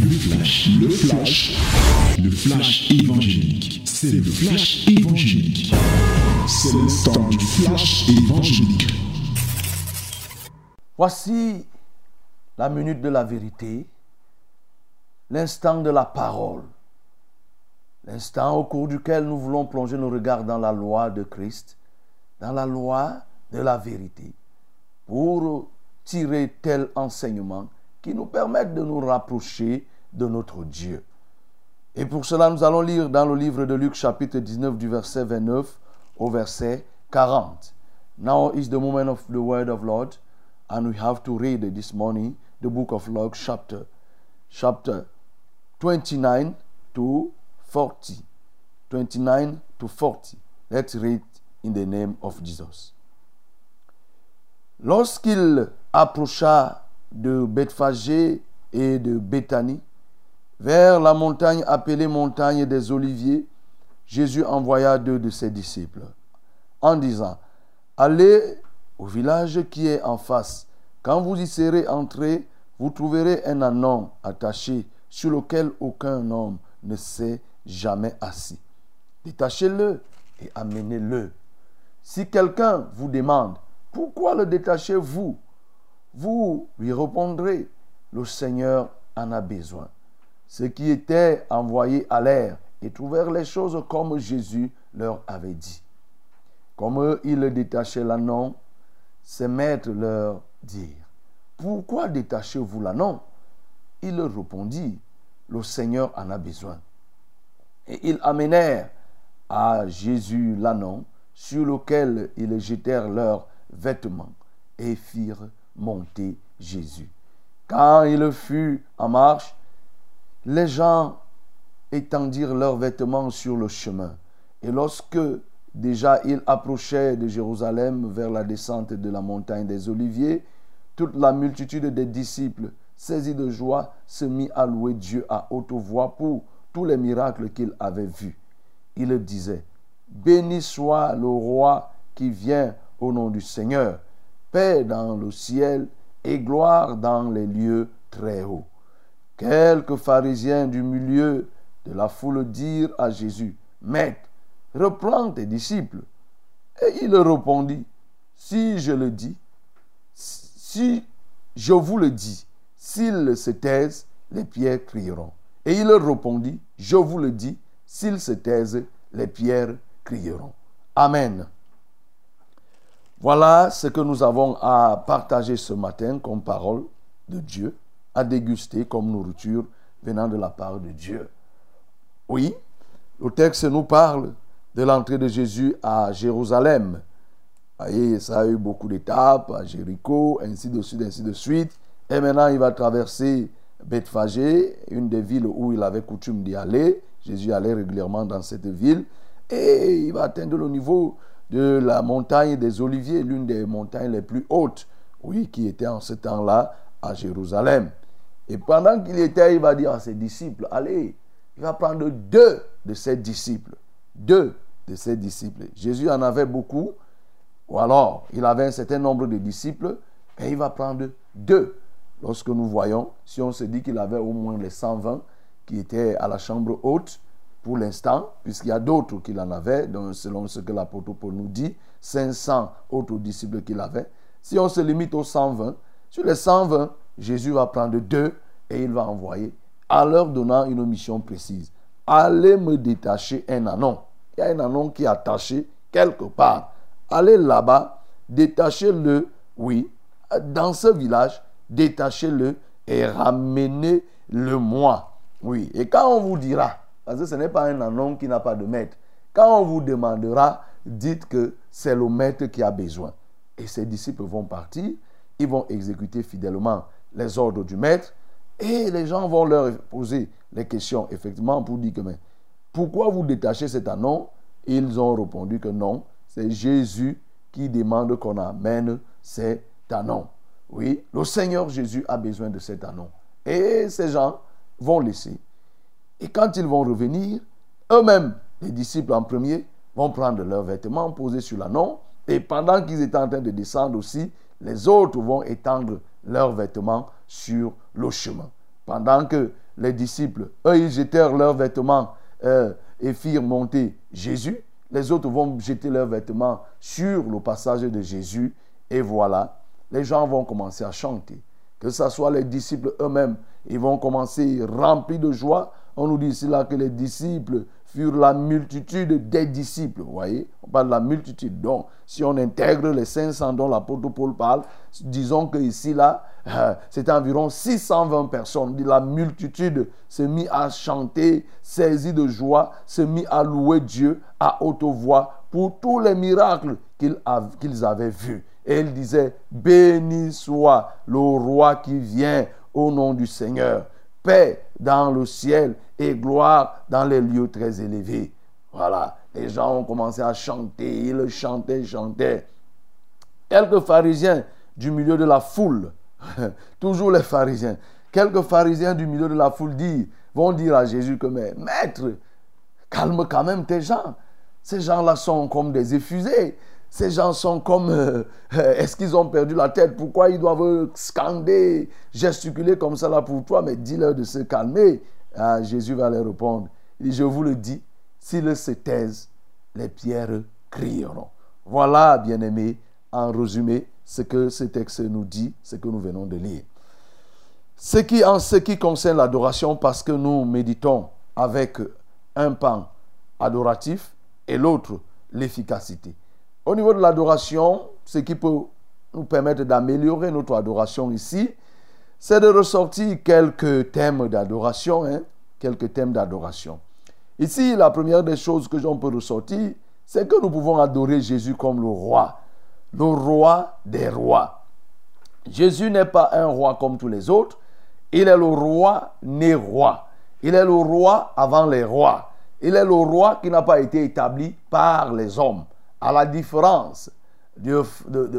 Le flash, le flash, le flash évangélique. C'est le flash évangélique. C'est le du flash évangélique. Voici la minute de la vérité, l'instant de la parole, l'instant au cours duquel nous voulons plonger nos regards dans la loi de Christ, dans la loi de la vérité, pour tirer tel enseignement qui nous permettent de nous rapprocher de notre Dieu. Et pour cela, nous allons lire dans le livre de Luc chapitre 19 du verset 29 au verset 40. Now is the moment of the word of Lord, and we have to read this morning the book of Luke chapter, chapter 29 to 40. 29 to 40. Let's read in the name of Jesus. Lorsqu'il approcha de Bethphagée et de Béthanie, vers la montagne appelée montagne des Oliviers, Jésus envoya deux de ses disciples en disant, Allez au village qui est en face. Quand vous y serez entrés, vous trouverez un anon attaché sur lequel aucun homme ne s'est jamais assis. Détachez-le et amenez-le. Si quelqu'un vous demande, pourquoi le détachez-vous? Vous lui répondrez, le Seigneur en a besoin. Ceux qui étaient envoyés à l'air et trouvèrent les choses comme Jésus leur avait dit. Comme ils détachaient l'anon, ses maîtres leur dirent, Pourquoi détachez-vous l'anon Il leur répondit, Le Seigneur en a besoin. Et ils amenèrent à Jésus l'anon sur lequel ils jetèrent leurs vêtements et firent monter Jésus. Quand il fut en marche, les gens étendirent leurs vêtements sur le chemin. Et lorsque déjà il approchait de Jérusalem vers la descente de la montagne des Oliviers, toute la multitude des disciples, saisis de joie, se mit à louer Dieu à haute voix pour tous les miracles qu'il avait vus. Il disait, Béni soit le roi qui vient au nom du Seigneur paix dans le ciel et gloire dans les lieux très hauts. Quelques pharisiens du milieu de la foule dirent à Jésus, Maître, reprends tes disciples. Et il répondit, Si je le dis, si je vous le dis, s'ils se taisent, les pierres crieront. Et il répondit, Je vous le dis, s'ils se taisent, les pierres crieront. Amen. Voilà ce que nous avons à partager ce matin comme parole de Dieu, à déguster comme nourriture venant de la part de Dieu. Oui, le texte nous parle de l'entrée de Jésus à Jérusalem. Voyez, ça a eu beaucoup d'étapes, à Jéricho, ainsi de suite, ainsi de suite. Et maintenant, il va traverser Bethphagée, une des villes où il avait coutume d'y aller. Jésus allait régulièrement dans cette ville. Et il va atteindre le niveau de la montagne des Oliviers, l'une des montagnes les plus hautes, oui, qui était en ce temps-là à Jérusalem. Et pendant qu'il était, il va dire à ses disciples, allez, il va prendre deux de ses disciples. Deux de ses disciples. Jésus en avait beaucoup, ou alors il avait un certain nombre de disciples, et il va prendre deux. Lorsque nous voyons, si on se dit qu'il avait au moins les 120 qui étaient à la chambre haute, pour l'instant, puisqu'il y a d'autres qu'il en avait, donc selon ce que l'apôtre Paul nous dit, 500 autres disciples qu'il avait. Si on se limite aux 120, sur les 120, Jésus va prendre deux et il va envoyer, en leur donnant une mission précise. Allez me détacher un anon. Il y a un anon qui est attaché quelque part. Allez là-bas, détachez-le, oui, dans ce village, détachez-le et ramenez-le moi. Oui, et quand on vous dira, parce que ce n'est pas un anon qui n'a pas de maître. Quand on vous demandera, dites que c'est le maître qui a besoin. Et ses disciples vont partir, ils vont exécuter fidèlement les ordres du maître, et les gens vont leur poser les questions, effectivement, pour dire que, mais pourquoi vous détachez cet anon? Ils ont répondu que non, c'est Jésus qui demande qu'on amène cet anon. Oui, le Seigneur Jésus a besoin de cet anon. Et ces gens vont laisser et quand ils vont revenir, eux-mêmes, les disciples en premier, vont prendre leurs vêtements, poser sur l'annon. Et pendant qu'ils étaient en train de descendre aussi, les autres vont étendre leurs vêtements sur le chemin. Pendant que les disciples, eux, ils jetèrent leurs vêtements euh, et firent monter Jésus. Les autres vont jeter leurs vêtements sur le passage de Jésus. Et voilà, les gens vont commencer à chanter. Que ce soit les disciples eux-mêmes, ils vont commencer remplis de joie. On nous dit ici là que les disciples furent la multitude des disciples. Vous voyez, on parle de la multitude. Donc, si on intègre les 500 dont l'apôtre Paul parle, disons que ici là, euh, c'est environ 620 personnes. La multitude se mit à chanter, saisie de joie, se mit à louer Dieu à haute voix pour tous les miracles qu'ils avaient vus. Et il disait, béni soit le roi qui vient au nom du Seigneur. Paix dans le ciel et gloire dans les lieux très élevés. Voilà, les gens ont commencé à chanter, ils chantaient, chantaient. Quelques pharisiens du milieu de la foule, toujours les pharisiens, quelques pharisiens du milieu de la foule disent, vont dire à Jésus que, maître, calme quand même tes gens. Ces gens-là sont comme des effusés. Ces gens sont comme, euh, euh, est-ce qu'ils ont perdu la tête? Pourquoi ils doivent scander, gesticuler comme ça là pour toi Mais dis-leur de se calmer. Ah, Jésus va leur répondre. Je vous le dis, s'ils se taisent, les pierres crieront. Voilà, bien-aimés, en résumé, ce que ce texte nous dit, ce que nous venons de lire. En ce qui concerne l'adoration, parce que nous méditons avec un pan adoratif et l'autre l'efficacité. Au niveau de l'adoration, ce qui peut nous permettre d'améliorer notre adoration ici, c'est de ressortir quelques thèmes d'adoration. Hein, quelques thèmes d'adoration. Ici, la première des choses que j'en peux ressortir, c'est que nous pouvons adorer Jésus comme le roi, le roi des rois. Jésus n'est pas un roi comme tous les autres, il est le roi né roi. Il est le roi avant les rois. Il est le roi qui n'a pas été établi par les hommes. À la différence de,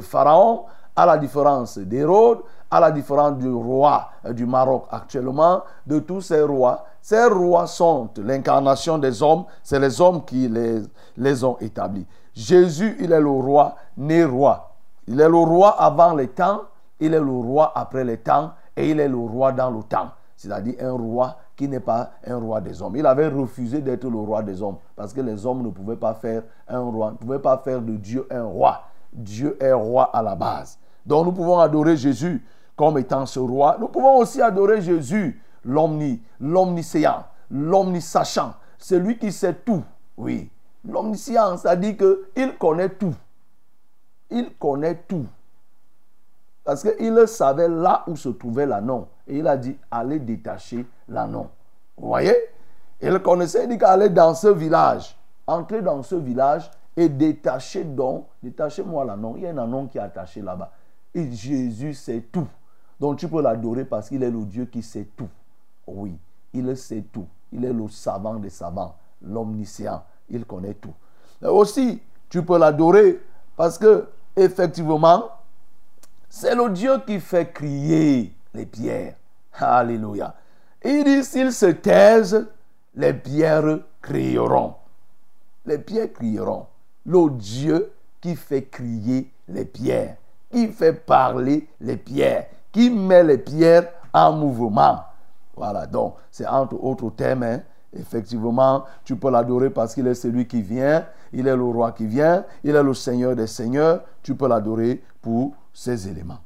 Pharaon, à la différence d'Hérode, à la différence du roi du Maroc actuellement, de tous ces rois, ces rois sont l'incarnation des hommes, c'est les hommes qui les, les ont établis. Jésus, il est le roi, né roi. Il est le roi avant les temps, il est le roi après les temps, et il est le roi dans le temps. C'est-à-dire un roi qui n'est pas un roi des hommes. Il avait refusé d'être le roi des hommes parce que les hommes ne pouvaient pas faire un roi, ne pouvaient pas faire de Dieu un roi. Dieu est roi à la base. Donc nous pouvons adorer Jésus comme étant ce roi. Nous pouvons aussi adorer Jésus, l'omni, l'omniscient, l'omnisachant, celui qui sait tout. Oui, l'omniscient, ça dit qu'il connaît tout. Il connaît tout. Parce qu'il savait là où se trouvait l'annon. Et il a dit, allez détacher l'annon. Vous voyez? Il connaissait, il dit qu'aller dans ce village, entrer dans ce village et détacher donc, détachez-moi l'annon. Il y a un anon qui est attaché là-bas. Et Jésus sait tout. Donc tu peux l'adorer parce qu'il est le Dieu qui sait tout. Oui, il sait tout. Il est le savant des savants, l'omniscient. Il connaît tout. Mais aussi, tu peux l'adorer parce que, effectivement, c'est le Dieu qui fait crier les pierres. Alléluia. Il dit, s'ils se taisent, les pierres crieront. Les pierres crieront. Le Dieu qui fait crier les pierres, qui fait parler les pierres, qui met les pierres en mouvement. Voilà, donc c'est entre autres thèmes. Hein. Effectivement, tu peux l'adorer parce qu'il est celui qui vient, il est le roi qui vient, il est le Seigneur des Seigneurs. Tu peux l'adorer pour ces éléments.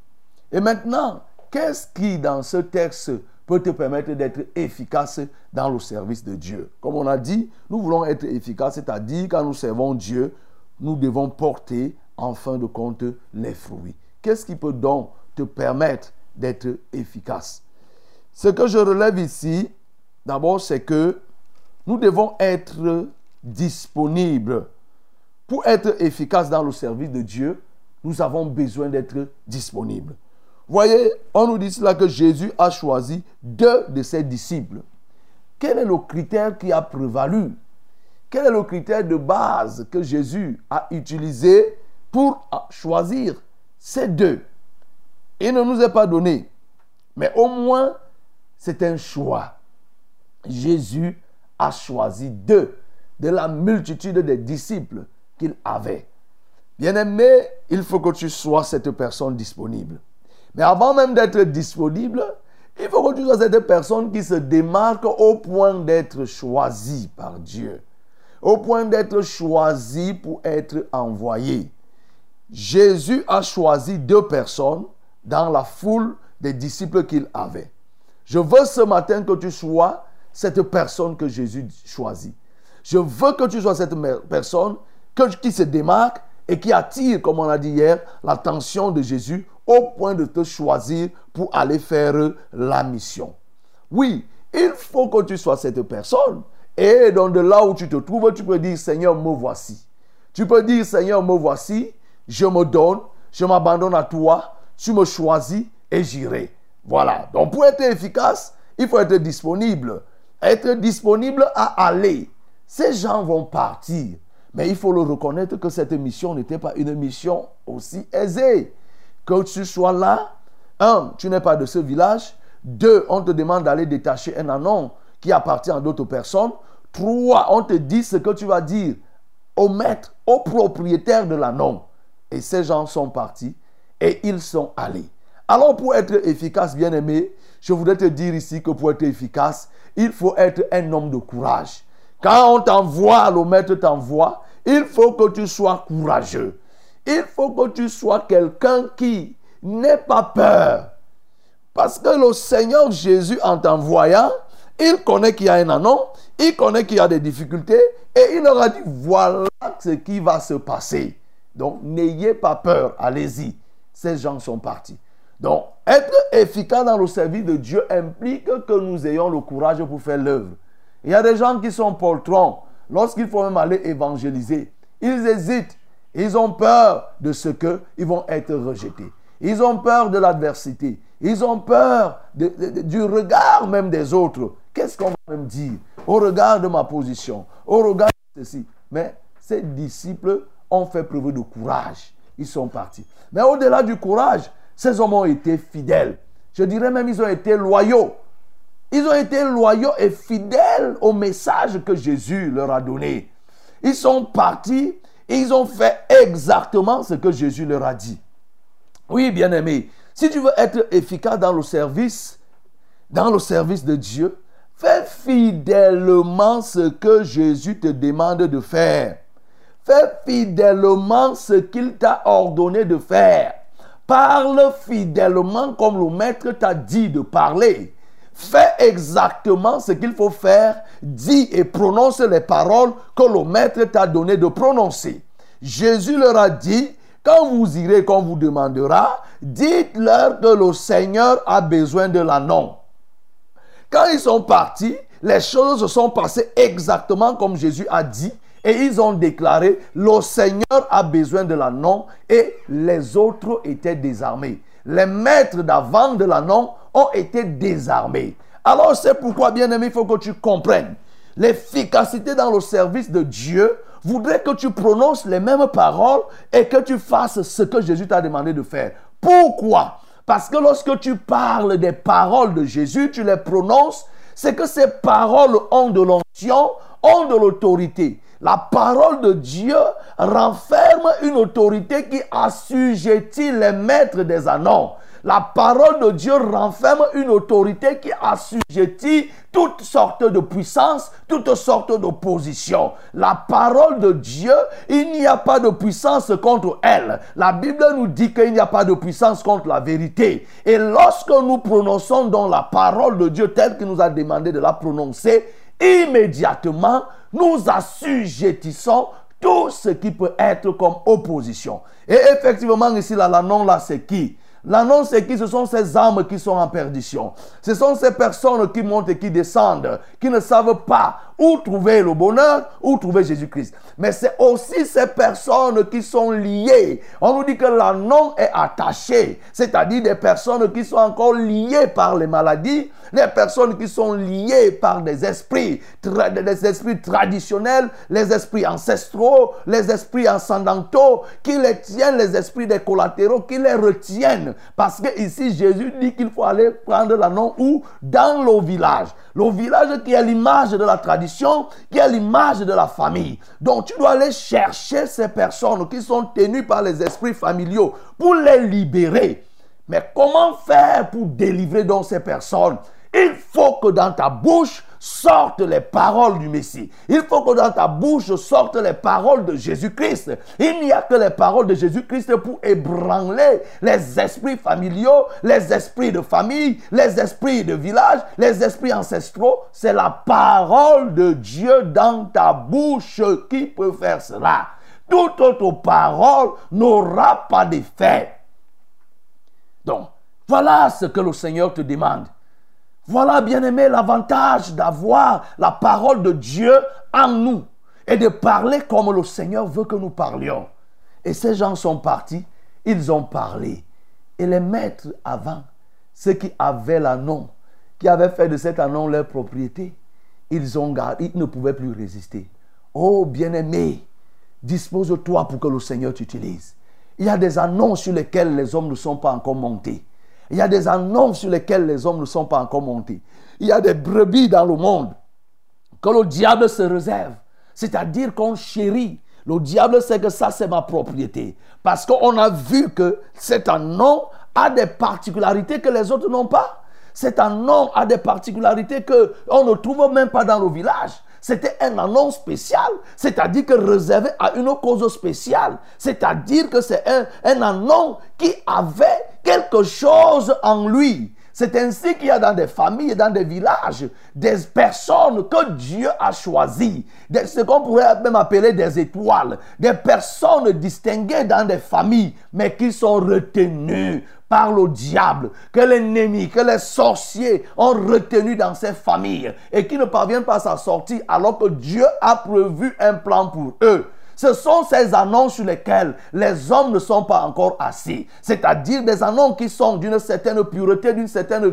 Et maintenant, qu'est-ce qui dans ce texte peut te permettre d'être efficace dans le service de Dieu Comme on a dit, nous voulons être efficaces, c'est-à-dire quand nous servons Dieu, nous devons porter en fin de compte les fruits. Qu'est-ce qui peut donc te permettre d'être efficace? Ce que je relève ici, d'abord, c'est que nous devons être disponibles. Pour être efficace dans le service de Dieu, nous avons besoin d'être disponibles. Voyez, on nous dit cela que Jésus a choisi deux de ses disciples. Quel est le critère qui a prévalu? Quel est le critère de base que Jésus a utilisé pour choisir ces deux? Il ne nous est pas donné. Mais au moins, c'est un choix. Jésus a choisi deux de la multitude des disciples qu'il avait. Bien-aimé, il faut que tu sois cette personne disponible. Mais avant même d'être disponible, Il faut que tu sois cette personne qui se démarque au point d'être choisie par Dieu. Au point d'être choisi pour être envoyé. Jésus a choisi deux personnes dans la foule des disciples qu'il avait. Je veux ce matin que tu sois cette personne que Jésus choisit. Je veux que tu sois cette personne qui se démarque et qui attire, comme on a dit hier, l'attention de Jésus au point de te choisir pour aller faire la mission. Oui, il faut que tu sois cette personne. Et donc de là où tu te trouves, tu peux dire, Seigneur, me voici. Tu peux dire, Seigneur, me voici, je me donne, je m'abandonne à toi, tu me choisis et j'irai. Voilà. Donc pour être efficace, il faut être disponible. Être disponible à aller. Ces gens vont partir. Mais il faut le reconnaître que cette mission n'était pas une mission aussi aisée. Que tu sois là, un, tu n'es pas de ce village. Deux, on te demande d'aller détacher un anon qui appartient à d'autres personnes. Trois, on te dit ce que tu vas dire au maître, au propriétaire de l'anon. Et ces gens sont partis et ils sont allés. Alors pour être efficace, bien aimé, je voudrais te dire ici que pour être efficace, il faut être un homme de courage. Quand on t'envoie, le maître t'envoie, il faut que tu sois courageux. Il faut que tu sois quelqu'un qui n'ait pas peur. Parce que le Seigneur Jésus, en t'envoyant, il connaît qu'il y a un anon, il connaît qu'il y a des difficultés, et il leur a dit, voilà ce qui va se passer. Donc, n'ayez pas peur, allez-y. Ces gens sont partis. Donc, être efficace dans le service de Dieu implique que nous ayons le courage pour faire l'œuvre. Il y a des gens qui sont poltrons lorsqu'il faut même aller évangéliser. Ils hésitent. Ils ont peur de ce qu'ils vont être rejetés. Ils ont peur de l'adversité. Ils ont peur du regard même des autres. Qu'est-ce qu'on va me dire au regard de ma position, au regard de ceci? Mais ces disciples ont fait preuve de courage. Ils sont partis. Mais au-delà du courage, ces hommes ont été fidèles. Je dirais même ils ont été loyaux. Ils ont été loyaux et fidèles au message que Jésus leur a donné. Ils sont partis ils ont fait exactement ce que Jésus leur a dit. Oui, bien-aimé, si tu veux être efficace dans le service, dans le service de Dieu, fais fidèlement ce que Jésus te demande de faire. Fais fidèlement ce qu'il t'a ordonné de faire. Parle fidèlement comme le maître t'a dit de parler. Fais exactement ce qu'il faut faire, dis et prononce les paroles que le maître t'a donné de prononcer. Jésus leur a dit, quand vous irez, qu'on vous demandera, dites-leur que le Seigneur a besoin de l'annon. Quand ils sont partis, les choses se sont passées exactement comme Jésus a dit. Et ils ont déclaré, le Seigneur a besoin de l'annon et les autres étaient désarmés. Les maîtres d'avant de l'annon ont été désarmés. Alors c'est pourquoi, bien aimé, il faut que tu comprennes. L'efficacité dans le service de Dieu voudrait que tu prononces les mêmes paroles et que tu fasses ce que Jésus t'a demandé de faire. Pourquoi? Parce que lorsque tu parles des paroles de Jésus, tu les prononces, c'est que ces paroles ont de l'onction, ont de l'autorité. La parole de Dieu renferme une autorité qui assujettit les maîtres des annonces. La parole de Dieu renferme une autorité qui assujettit toutes sortes de puissances, toutes sortes d'oppositions. La parole de Dieu, il n'y a pas de puissance contre elle. La Bible nous dit qu'il n'y a pas de puissance contre la vérité. Et lorsque nous prononçons dans la parole de Dieu telle qu'il nous a demandé de la prononcer, immédiatement, nous assujettissons tout ce qui peut être comme opposition. Et effectivement, ici, là, la non là, c'est qui? L'annonce, c'est qui Ce sont ces âmes qui sont en perdition. Ce sont ces personnes qui montent et qui descendent, qui ne savent pas où trouver le bonheur, où trouver Jésus-Christ. Mais c'est aussi ces personnes qui sont liées. On nous dit que l'annonce est attaché, c'est-à-dire des personnes qui sont encore liées par les maladies, les personnes qui sont liées par des esprits, des esprits traditionnels, les esprits ancestraux, les esprits ascendantaux, qui les tiennent, les esprits des collatéraux, qui les retiennent. Parce que ici, Jésus dit qu'il faut aller prendre l'annonce où Dans le village. Le village qui est l'image de la tradition, qui est l'image de la famille. Donc tu dois aller chercher ces personnes qui sont tenues par les esprits familiaux pour les libérer. Mais comment faire pour délivrer donc ces personnes? Il faut que dans ta bouche sortent les paroles du Messie. Il faut que dans ta bouche sortent les paroles de Jésus-Christ. Il n'y a que les paroles de Jésus-Christ pour ébranler les esprits familiaux, les esprits de famille, les esprits de village, les esprits ancestraux. C'est la parole de Dieu dans ta bouche qui peut faire cela. Toute autre parole n'aura pas d'effet. Donc, voilà ce que le Seigneur te demande. Voilà, bien-aimé, l'avantage d'avoir la parole de Dieu en nous et de parler comme le Seigneur veut que nous parlions. Et ces gens sont partis, ils ont parlé. Et les maîtres avant, ceux qui avaient l'annon, qui avaient fait de cet annon leur propriété, ils ont gardé, ils ne pouvaient plus résister. Oh bien-aimé, dispose-toi pour que le Seigneur t'utilise. Il y a des annonces sur lesquels les hommes ne sont pas encore montés. Il y a des annonces sur lesquelles les hommes ne sont pas encore montés. Il y a des brebis dans le monde que le diable se réserve. C'est-à-dire qu'on chérit. Le diable sait que ça, c'est ma propriété. Parce qu'on a vu que cet nom a des particularités que les autres n'ont pas. Cet nom a des particularités qu'on ne trouve même pas dans le village. C'était un annonce spécial, c'est-à-dire que réservé à une cause spéciale. C'est-à-dire que c'est un, un qui avait quelque chose en lui. C'est ainsi qu'il y a dans des familles dans des villages des personnes que Dieu a choisies, ce qu'on pourrait même appeler des étoiles, des personnes distinguées dans des familles, mais qui sont retenues par le diable, que l'ennemi, que les sorciers ont retenu dans ces familles et qui ne parviennent pas à s'en sortir alors que Dieu a prévu un plan pour eux. Ce sont ces annonces sur lesquelles les hommes ne sont pas encore assis. C'est-à-dire des annonces qui sont d'une certaine pureté, d'une certaine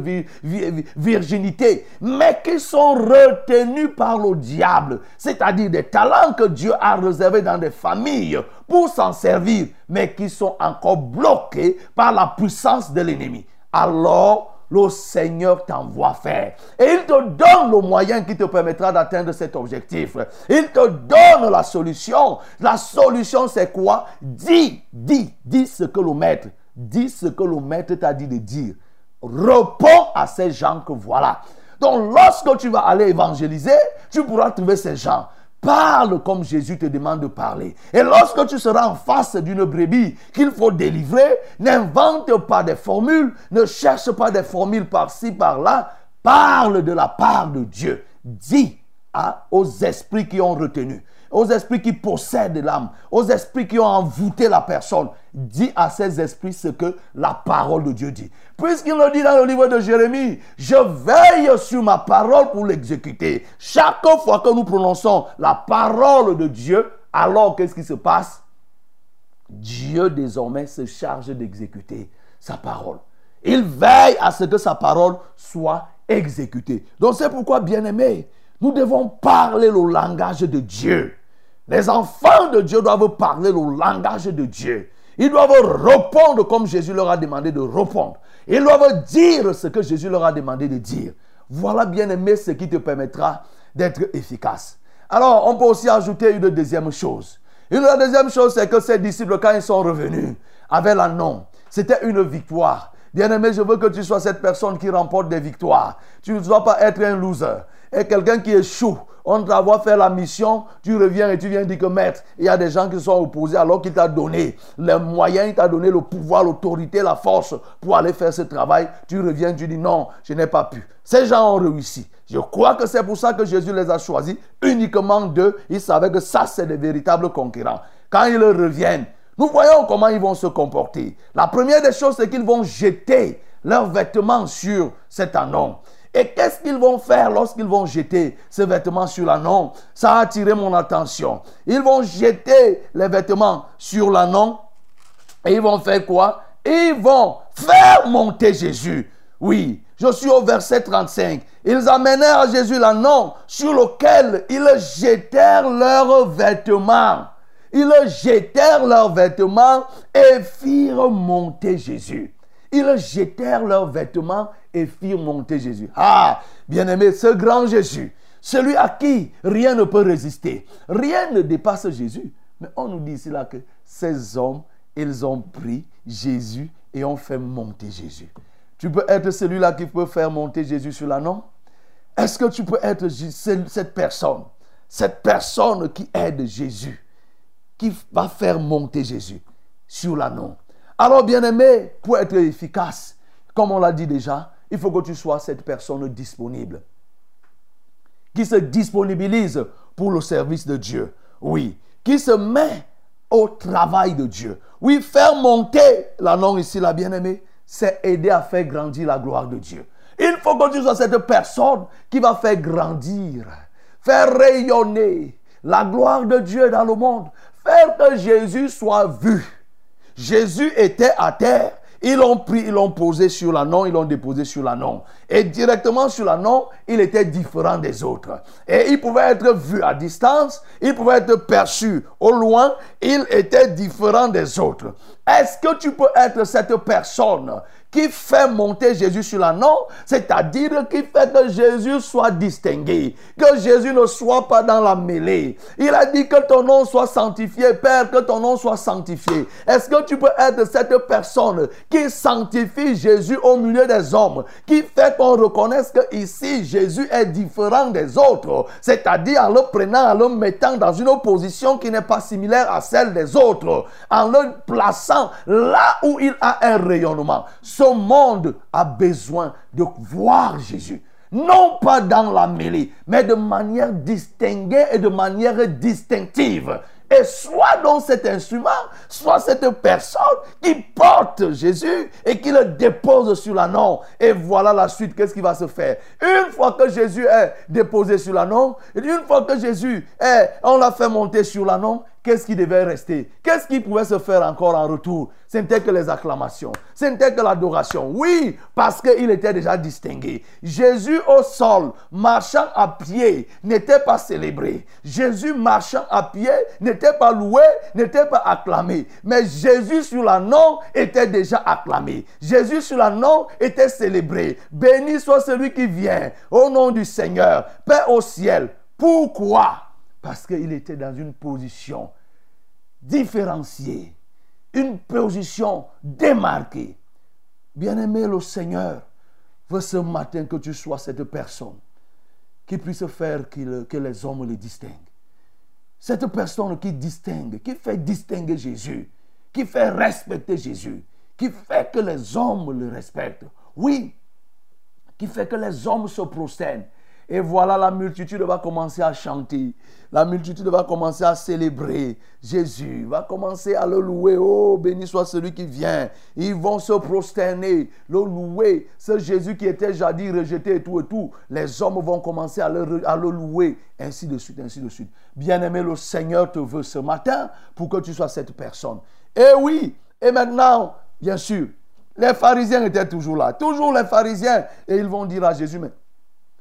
virginité, mais qui sont retenus par le diable. C'est-à-dire des talents que Dieu a réservés dans des familles pour s'en servir, mais qui sont encore bloqués par la puissance de l'ennemi. Alors, le Seigneur t'envoie faire. Et il te donne le moyen qui te permettra d'atteindre cet objectif. Il te donne la solution. La solution, c'est quoi? Dis, dis, dis ce que le maître, dis ce que le maître t'a dit de dire. Réponds à ces gens que voilà. Donc, lorsque tu vas aller évangéliser, tu pourras trouver ces gens. Parle comme Jésus te demande de parler. Et lorsque tu seras en face d'une brebis qu'il faut délivrer, n'invente pas des formules, ne cherche pas des formules par-ci, par-là. Parle de la part de Dieu. Dis aux esprits qui ont retenu aux esprits qui possèdent l'âme, aux esprits qui ont envoûté la personne. Dis à ces esprits ce que la parole de Dieu dit. Puisqu'il le dit dans le livre de Jérémie, je veille sur ma parole pour l'exécuter. Chaque fois que nous prononçons la parole de Dieu, alors qu'est-ce qui se passe? Dieu désormais se charge d'exécuter sa parole. Il veille à ce que sa parole soit exécutée. Donc c'est pourquoi, bien aimé, nous devons parler le langage de Dieu. Les enfants de Dieu doivent parler le langage de Dieu. Ils doivent répondre comme Jésus leur a demandé de répondre. Ils doivent dire ce que Jésus leur a demandé de dire. Voilà bien aimé ce qui te permettra d'être efficace. Alors, on peut aussi ajouter une deuxième chose. Une deuxième chose, c'est que ces disciples, quand ils sont revenus avec l'annon, c'était une victoire. Bien-aimé, je veux que tu sois cette personne qui remporte des victoires. Tu ne dois pas être un loser. Et quelqu'un qui échoue, on t'envoie faire la mission, tu reviens et tu viens dire que maître, il y a des gens qui sont opposés alors qu'il t'a donné les moyens, il t'a donné le pouvoir, l'autorité, la force pour aller faire ce travail. Tu reviens, tu dis non, je n'ai pas pu. Ces gens ont réussi. Je crois que c'est pour ça que Jésus les a choisis, uniquement d'eux. Ils savaient que ça, c'est des véritables concurrents. Quand ils reviennent, nous voyons comment ils vont se comporter. La première des choses, c'est qu'ils vont jeter leurs vêtements sur cet anon. Et qu'est-ce qu'ils vont faire lorsqu'ils vont jeter ces vêtements sur l'anon Ça a attiré mon attention. Ils vont jeter les vêtements sur l'anon et ils vont faire quoi? Ils vont faire monter Jésus. Oui, je suis au verset 35. Ils amenèrent à Jésus l'anon sur lequel ils jetèrent leurs vêtements. Ils jetèrent leurs vêtements et firent monter Jésus. Ils jetèrent leurs vêtements et firent monter Jésus. Ah, bien-aimé, ce grand Jésus, celui à qui rien ne peut résister, rien ne dépasse Jésus. Mais on nous dit ici là que ces hommes ils ont pris Jésus et ont fait monter Jésus. Tu peux être celui-là qui peut faire monter Jésus sur la non? Est-ce que tu peux être cette personne Cette personne qui aide Jésus, qui va faire monter Jésus sur la non? Alors, bien-aimé, pour être efficace, comme on l'a dit déjà, il faut que tu sois cette personne disponible, qui se disponibilise pour le service de Dieu. Oui, qui se met au travail de Dieu. Oui, faire monter la non ici, la bien-aimée, c'est aider à faire grandir la gloire de Dieu. Il faut que tu sois cette personne qui va faire grandir, faire rayonner la gloire de Dieu dans le monde, faire que Jésus soit vu. Jésus était à terre, ils l'ont pris, ils l'ont posé sur la non, ils l'ont déposé sur la non. Et directement sur la non, il était différent des autres. Et il pouvait être vu à distance, il pouvait être perçu au loin, il était différent des autres. Est-ce que tu peux être cette personne qui fait monter Jésus sur la non, c'est-à-dire qui fait que Jésus soit distingué, que Jésus ne soit pas dans la mêlée. Il a dit que ton nom soit sanctifié, Père, que ton nom soit sanctifié. Est-ce que tu peux être cette personne qui sanctifie Jésus au milieu des hommes, qui fait qu'on reconnaisse que ici Jésus est différent des autres, c'est-à-dire en le prenant, en le mettant dans une position qui n'est pas similaire à celle des autres, en le plaçant là où il a un rayonnement. Ce monde a besoin de voir Jésus. Non pas dans la mêlée, mais de manière distinguée et de manière distinctive. Et soit dans cet instrument, soit cette personne qui porte Jésus et qui le dépose sur l'anneau. Et voilà la suite, qu'est-ce qui va se faire? Une fois que Jésus est déposé sur l'anneau, une fois que Jésus est, on l'a fait monter sur l'anneau, qu'est-ce qui devait rester? Qu'est-ce qui pouvait se faire encore en retour? Ce n'était que les acclamations, ce n'était que l'adoration. Oui, parce qu'il était déjà distingué. Jésus au sol, marchant à pied, n'était pas célébré. Jésus marchant à pied n'était pas loué, n'était pas acclamé. Mais Jésus sur la nom était déjà acclamé. Jésus sur la nom était célébré. Béni soit celui qui vient au nom du Seigneur. Paix au ciel. Pourquoi? Parce qu'il était dans une position différencier une position démarquée. Bien-aimé, le Seigneur veut ce matin que tu sois cette personne qui puisse faire que les hommes le distinguent. Cette personne qui distingue, qui fait distinguer Jésus, qui fait respecter Jésus, qui fait que les hommes le respectent. Oui, qui fait que les hommes se prosternent et voilà, la multitude va commencer à chanter. La multitude va commencer à célébrer Jésus, va commencer à le louer. Oh, béni soit celui qui vient. Ils vont se prosterner, le louer. Ce Jésus qui était jadis rejeté et tout et tout. Les hommes vont commencer à le, louer. Ainsi de suite, ainsi de suite. Bien-aimé, le Seigneur te veut ce matin pour que tu sois cette personne. Et oui, et maintenant, bien sûr, les pharisiens étaient toujours là. Toujours les pharisiens. Et ils vont dire à Jésus, mais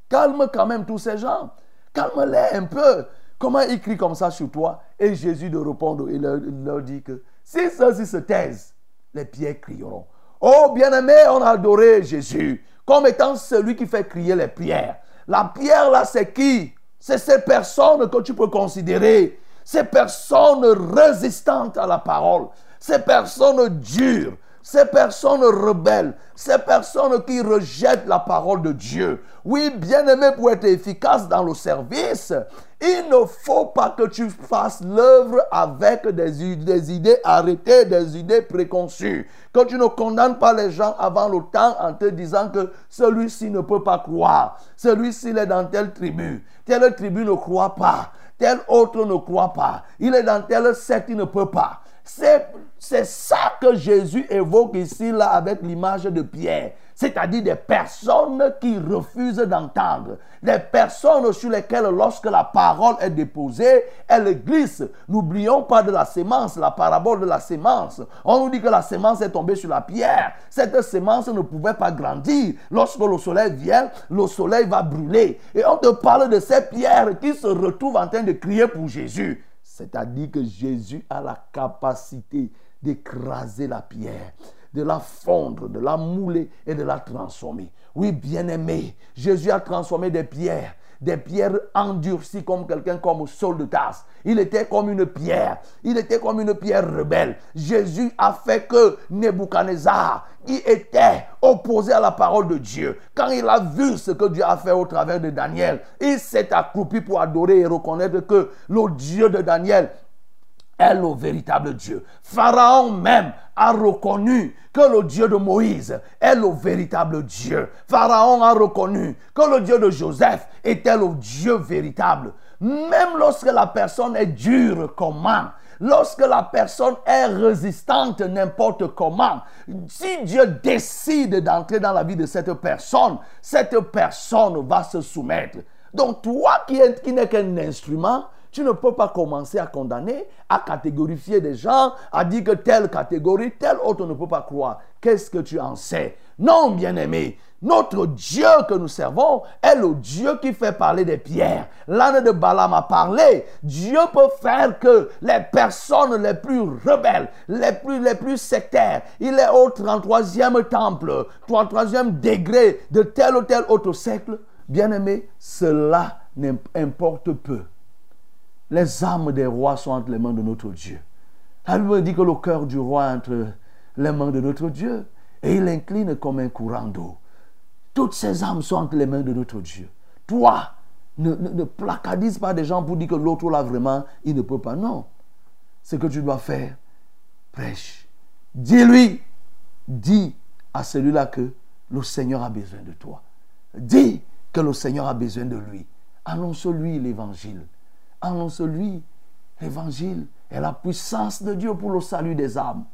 Calme quand même tous ces gens. Calme-les un peu. Comment ils crient comme ça sur toi? Et Jésus de répondre, il leur, dit que si ceux-ci se taisent, les pierres crieront. Oh bien-aimé, on a adoré Jésus comme étant celui qui fait crier les pierres. La pierre là, c'est qui? C'est ces personnes que tu peux considérer. Ces personnes résistantes à la parole. Ces personnes dures. Ces personnes rebelles, ces personnes qui rejettent la parole de Dieu. Oui, bien-aimé, pour être efficace dans le service, il ne faut pas que tu fasses l'œuvre avec des, des, idées arrêtées, des idées préconçues. Que tu ne condamnes pas les gens avant le temps en te disant que celui-ci ne peut pas croire. Celui-ci est dans telle tribu. Telle tribu ne croit pas. Tel autre ne croit pas. Il est dans telle secte, il ne peut pas. C'est ça que Jésus évoque ici, là, avec l'image de Pierre. C'est-à-dire des personnes qui refusent d'entendre. Des personnes sur lesquelles, lorsque la parole est déposée, elle glisse. N'oublions pas de la sémence, la parabole de la sémence. On nous dit que la sémence est tombée sur la pierre. Cette sémence ne pouvait pas grandir. Lorsque le soleil vient, le soleil va brûler. Et on te parle de ces pierres qui se retrouvent en train de crier pour Jésus. C'est-à-dire que Jésus a la capacité d'écraser la pierre, de la fondre, de la mouler et de la transformer. Oui, bien-aimé, Jésus a transformé des pierres des pierres endurcies comme quelqu'un comme Saul de Tarse. Il était comme une pierre. Il était comme une pierre rebelle. Jésus a fait que Nebuchadnezzar, il était opposé à la parole de Dieu. Quand il a vu ce que Dieu a fait au travers de Daniel, il s'est accroupi pour adorer et reconnaître que le Dieu de Daniel est le véritable Dieu. Pharaon même a reconnu que le Dieu de Moïse est le véritable Dieu. Pharaon a reconnu que le Dieu de Joseph était le Dieu véritable. Même lorsque la personne est dure comment, lorsque la personne est résistante n'importe comment, si Dieu décide d'entrer dans la vie de cette personne, cette personne va se soumettre. Donc toi qui, qui n'es qu'un instrument, tu ne peux pas commencer à condamner, à catégorifier des gens, à dire que telle catégorie, telle autre ne peut pas croire. Qu'est-ce que tu en sais? Non, bien-aimé. Notre Dieu que nous servons est le Dieu qui fait parler des pierres. L'âne de Balaam a parlé. Dieu peut faire que les personnes les plus rebelles, les plus, les plus sectaires, il est au 33e temple, 33e degré de tel ou tel autre siècle. Bien-aimé, cela n'importe peu. Les âmes des rois sont entre les mains de notre Dieu. La Bible dit que le cœur du roi est entre les mains de notre Dieu et il incline comme un courant d'eau. Toutes ces âmes sont entre les mains de notre Dieu. Toi, ne, ne, placadise pas des gens pour dire que l'autre là vraiment, il ne peut pas. Non. Ce que tu dois faire, prêche. Dis-lui, dis à celui-là que le Seigneur a besoin de toi. Dis que le Seigneur a besoin de lui. Annonce-lui l'évangile. Annonce-lui l'évangile est la puissance de Dieu pour le salut des âmes.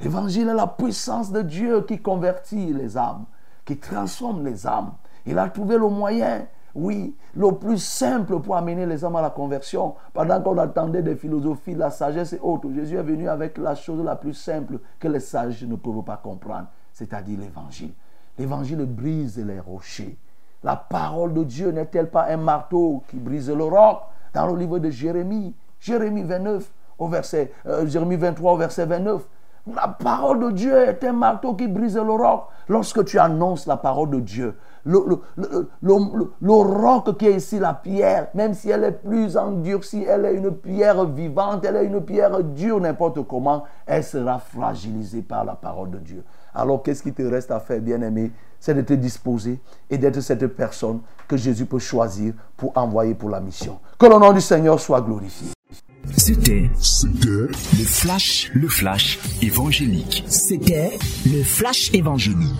L'évangile est la puissance de Dieu qui convertit les âmes, qui transforme les âmes. Il a trouvé le moyen, oui, le plus simple pour amener les âmes à la conversion. Pendant qu'on attendait des philosophies, la sagesse et autres, Jésus est venu avec la chose la plus simple que les sages ne peuvent pas comprendre, c'est-à-dire l'évangile. L'évangile brise les rochers. La parole de Dieu n'est-elle pas un marteau qui brise le roc? Dans le livre de Jérémie, Jérémie 29, au verset, euh, Jérémie 23 au verset 29. La parole de Dieu est un marteau qui brise le roc. Lorsque tu annonces la parole de Dieu, le, le, le, roc qui est ici, la pierre, même si elle est plus endurcie, elle est une pierre vivante, elle est une pierre dure, n'importe comment, elle sera fragilisée par la parole de Dieu. Alors qu'est-ce qui te reste à faire, bien-aimé? C'est de te disposer et d'être cette personne que Jésus peut choisir pour envoyer pour la mission. Que le nom du Seigneur soit glorifié. C'était le flash, le flash évangélique. C'était le flash évangélique.